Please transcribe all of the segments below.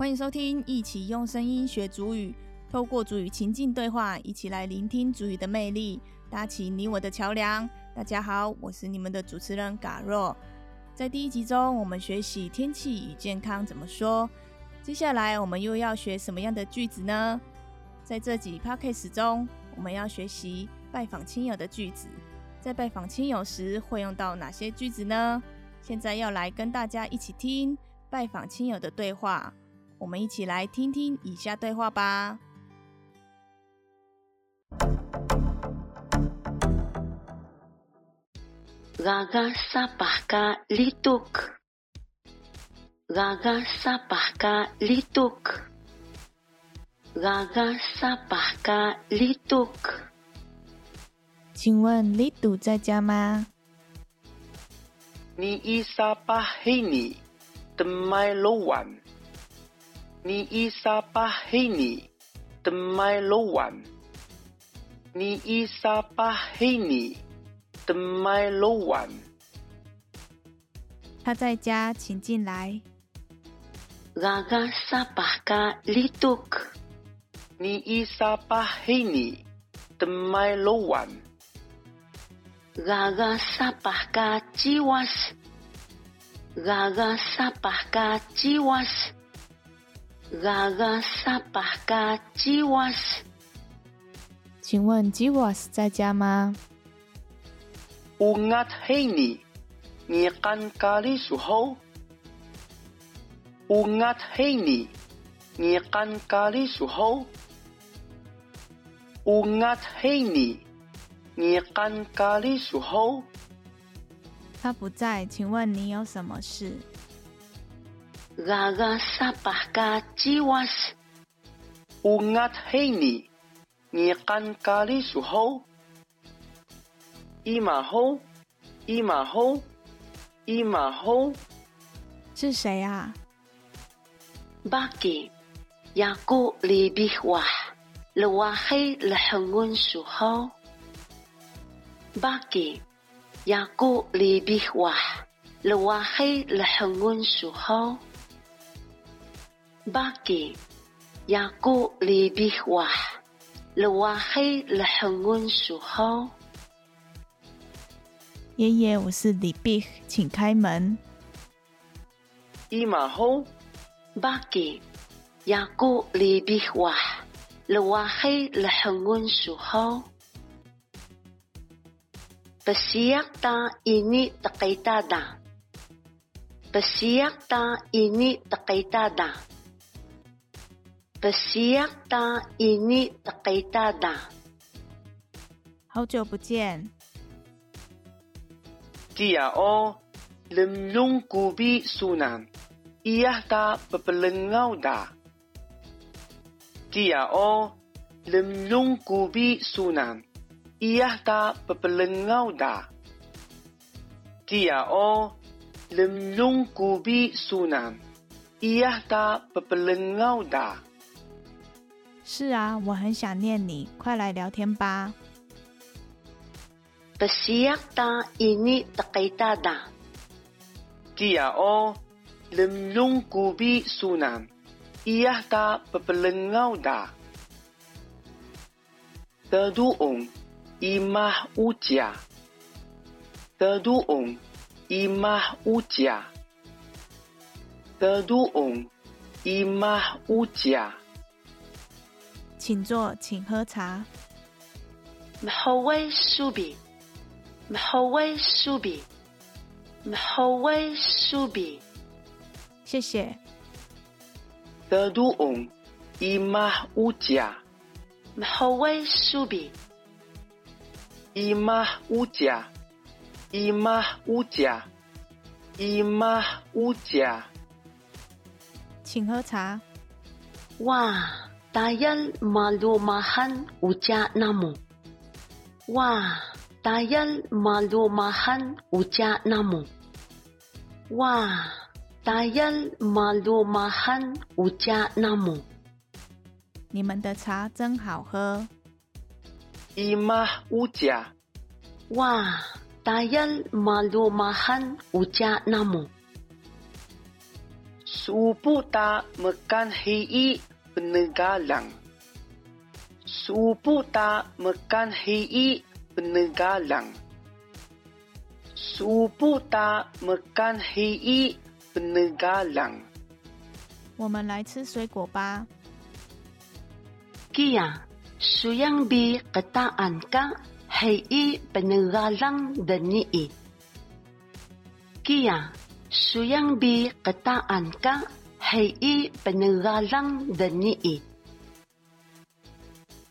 欢迎收听，一起用声音学主语，透过主语情境对话，一起来聆听主语的魅力，搭起你我的桥梁。大家好，我是你们的主持人嘎若。在第一集中，我们学习天气与健康怎么说。接下来，我们又要学什么样的句子呢？在这集 podcast 中，我们要学习拜访亲友的句子。在拜访亲友时，会用到哪些句子呢？现在要来跟大家一起听拜访亲友的对话。我们一起来听听以下对话吧。Gaga sapahka lituk. Gaga sapahka lituk. Gaga sapahka lituk. 请问李杜在家吗？你伊萨巴黑你，等麦罗完。你伊萨巴黑你，等麦罗完。你伊萨巴黑你，等麦罗完。他在家，请进来。Gaga sapahka lituk. 你伊萨巴黑你，等麦罗完。Gaga sapahka jiwas. Gaga sapahka jiwas. Gaga sapahka jiwas. 请问吉瓦斯在家吗？Ungat hey ni, ngikan kali suho. Ungat hey ni, ngikan kali suho. Ungat hey ni, ngikan kali suho. 他不在，请问你有什么事？Gaga sapahka jiwas. Ungat hey ni, ngikan kali suho. Ima ho, ima ho, ima ho. 是谁啊？Baki. Yaku lebih wah. Lewahi lehengun suho. Baki. Yaku lebih wah. Lewahi lehengun suho. Baki. Yaku lebih wah. Lewahi lehengun suho. 爷爷，我是李碧，请开门。Ima ho, Baki. Yaku lebih wah. Lewahi lehengun suho. Pesiak ta ini takaitada. Besiak ta ini takaitada. Besiak ta ini takaitada. 好久不见， Dia o lemlung kubi sunan. Ia ta pepelengau da. Dia o lemlung kubi sunan. Ia ta pepelengau da. Dia o lemlung kubi sunan. Ia ta pepelengau da. 是啊，我很想念你，快来聊天吧。不需要打一你的给大大。第二哦，人用古币苏南，一呀打不不能熬打。德都翁一马乌家，德都翁一马乌家，德都翁一马乌家。请坐，请喝茶。Mahaway subi. Mahaway subi. Mahaway subi. 谢谢。Teduong imah uja. Mahaway subi. Imah uja. Imah uja. Imah uja. 请喝茶。Wah, tayal malumahan uja namu. Wah, tayal malumahan uja namu. Wah, tayal malumahan uja namu. 你们的茶真好喝。Imah uja. Wah, tayal malumahan uja namu. Supo ta makan hei penagalang. Supo ta makan hei penagalang. Supo ta makan hei penagalang. 我们来吃水果吧。Kia, suyang bi kataan ka hei penagalang dani. Kia, suyang bi kataan ka hei penagalang dani.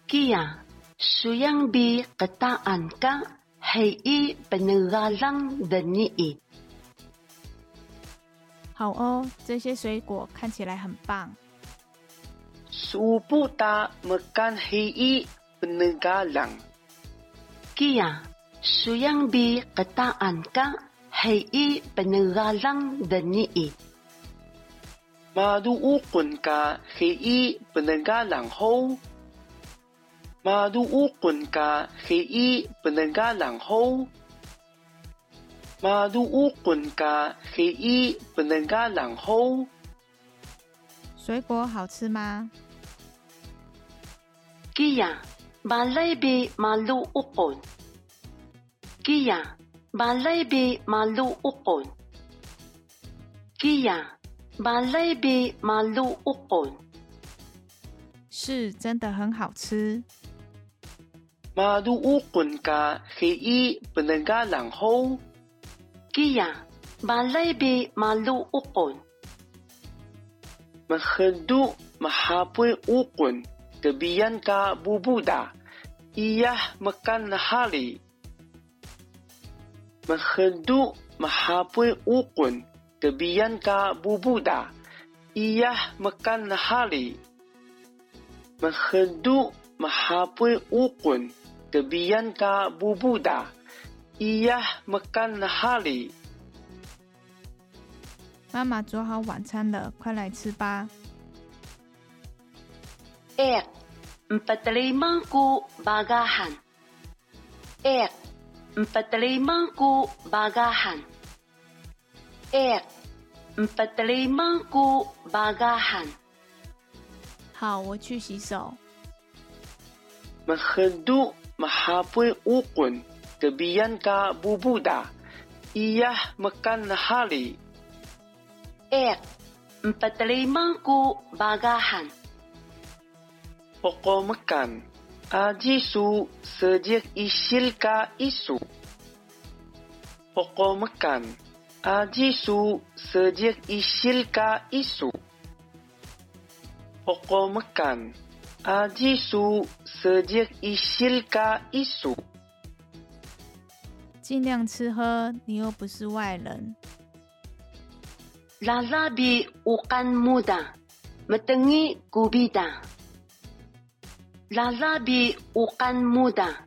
Kia, suyang bi kataan ka hei penagalang dani. 好哦，这些水果看起来很棒。 Supo ta makan hei penagalang. Kia, suyang bi kataan ka hei penagalang dani. 马路乌滚嘎黑衣不能嘎然吼，马路乌滚嘎黑衣不能嘎然吼，马路乌滚嘎黑衣不能嘎然吼。水果好吃吗？鸡呀，马来比马路乌滚，鸡呀，马来比马路乌滚，鸡呀。Balay bi malu ukon. 是真的很好吃。Maduukon ka hei penagalang ho. Kia, balay bi malu ukon. Makhadu mahapoy ukon. Kebiyan ka bubuda. Iyah makan nahari. Makhadu mahapoy ukon. Kebiyan ka bubuda. Iyah makan nahari. Makhadu mahapui ukun. Kebiyan ka bubuda. Iyah makan nahari. 妈妈做好晚餐了，快来吃吧。Ek, empat limang ku bagahan. Ek, empat limang ku bagahan. Ek, empat limang ku bagahan. 好，我去洗手。Makhadu mahapoy ukon. Kebiyan ka bubuda. Iyah makan nahari. Ek, empat limang ku bagahan. Poko makan. Ajisu sejak isil ka isu. Poko makan. Ajisu sejak isil ka isu. Poko makan. Ajisu sejak isil ka isu. 尽量吃喝，你又不是外人。 Lalabi ukan muda. Matengi kubida. Lalabi ukan muda.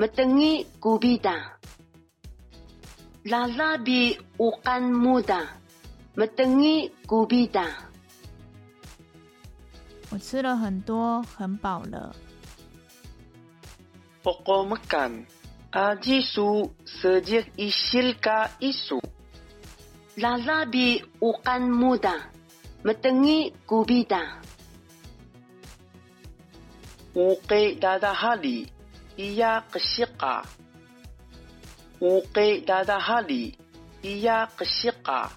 Matengi kubida. Lalabi ukan muda. Matengi kubida. 我吃了很多，很饱了。 Poko makan. Ajisu sejak isil ka isu. Lalabi ukan muda. Matengi kubida. Uke dadahali. Iya kesika. Uke dadahali. Iya kesika.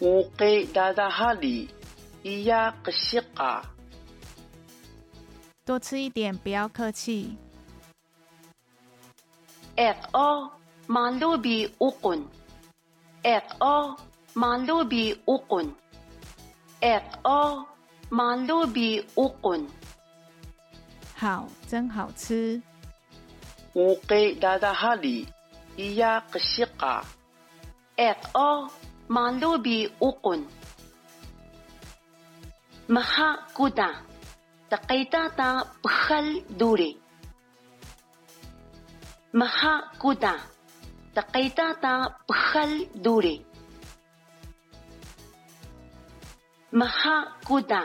Uke dadahali. Iya kesika. 多吃一点，不要客气。Ek o malubi ukon. Ek o malubi ukon. Ek o malubi ukon. 好，真好吃。Uke dadahali. Iya kesika. Ek o malubi ukon. Maha kuda. Takaitata pahal duri. Maha kuda. Takaitata pahal duri. Maha kuda.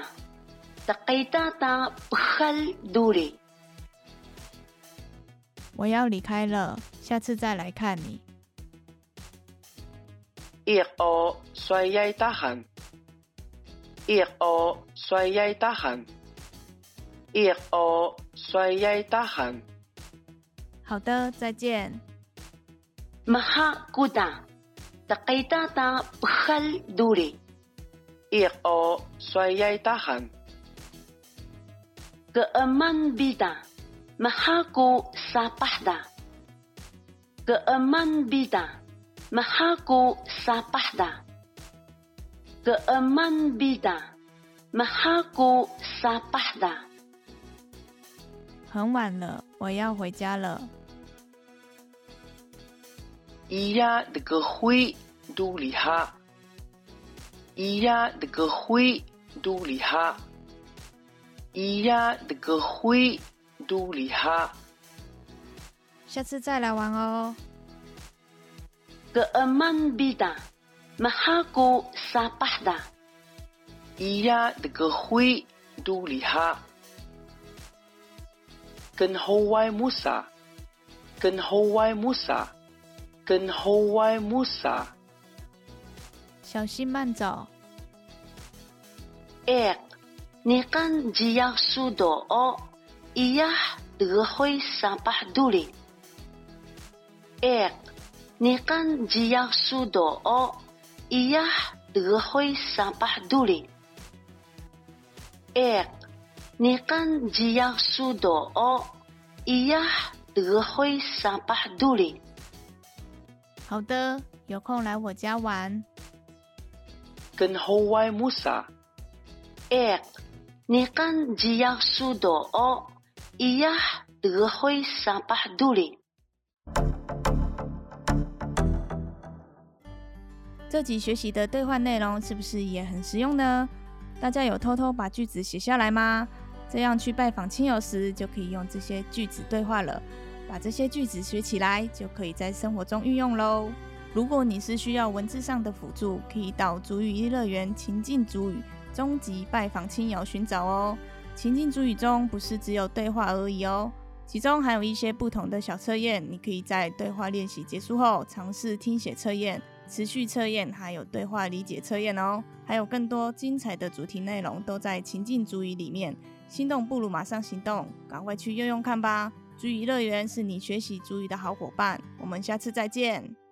Takaitata pahal duri. 我要离开了，下次再来看你。一哦，衰耶大喊。一哦，衰耶大喊。一哦，衰耶大喊。好的，再见。马哈古达，达吉达达不哈杜里。一哦，衰耶大喊。格尔曼比达。很晚了我要回家了。咿呀得个灰嘟哩哈咿呀得个灰嘟哩哈咿呀得个灰都里哈。下次再来玩哦。Keeman bida. Maha ku sapahda. 咿呀那个灰都里哈，跟后外穆萨，跟后外穆萨，跟后外穆萨。小心慢走。Ek. Nikan jiyak sudo o. Iyah dehoy sampah duli. Ek. Nikan jiyak sudo o. Iyah dehoy sampah duli. Ek. Nikan jiyak sudo o. Iyah dehoy sampah duli. 好的，有空来我家玩。跟后外穆萨，Ek. Nikan jiyak sudo o. Iyah dehoy sapah duli. 这集学习的对话内容是不是也很实用呢？大家有偷偷把句子写下来吗？这样去拜访亲友时，就可以用这些句子对话了。把这些句子学起来，就可以在生活中运用喽。如果你是需要文字上的辅助，可以到主语一乐园情境主语终极拜访亲友寻找哦。情境主语中不是只有对话而已哦，其中还有一些不同的小测验，你可以在对话练习结束后尝试听写测验。持续测验，还有对话理解测验哦，还有更多精彩的主题内容都在情境主语里面。心动不如马上行动，赶快去用用看吧！主语乐园是你学习主语的好伙伴，我们下次再见。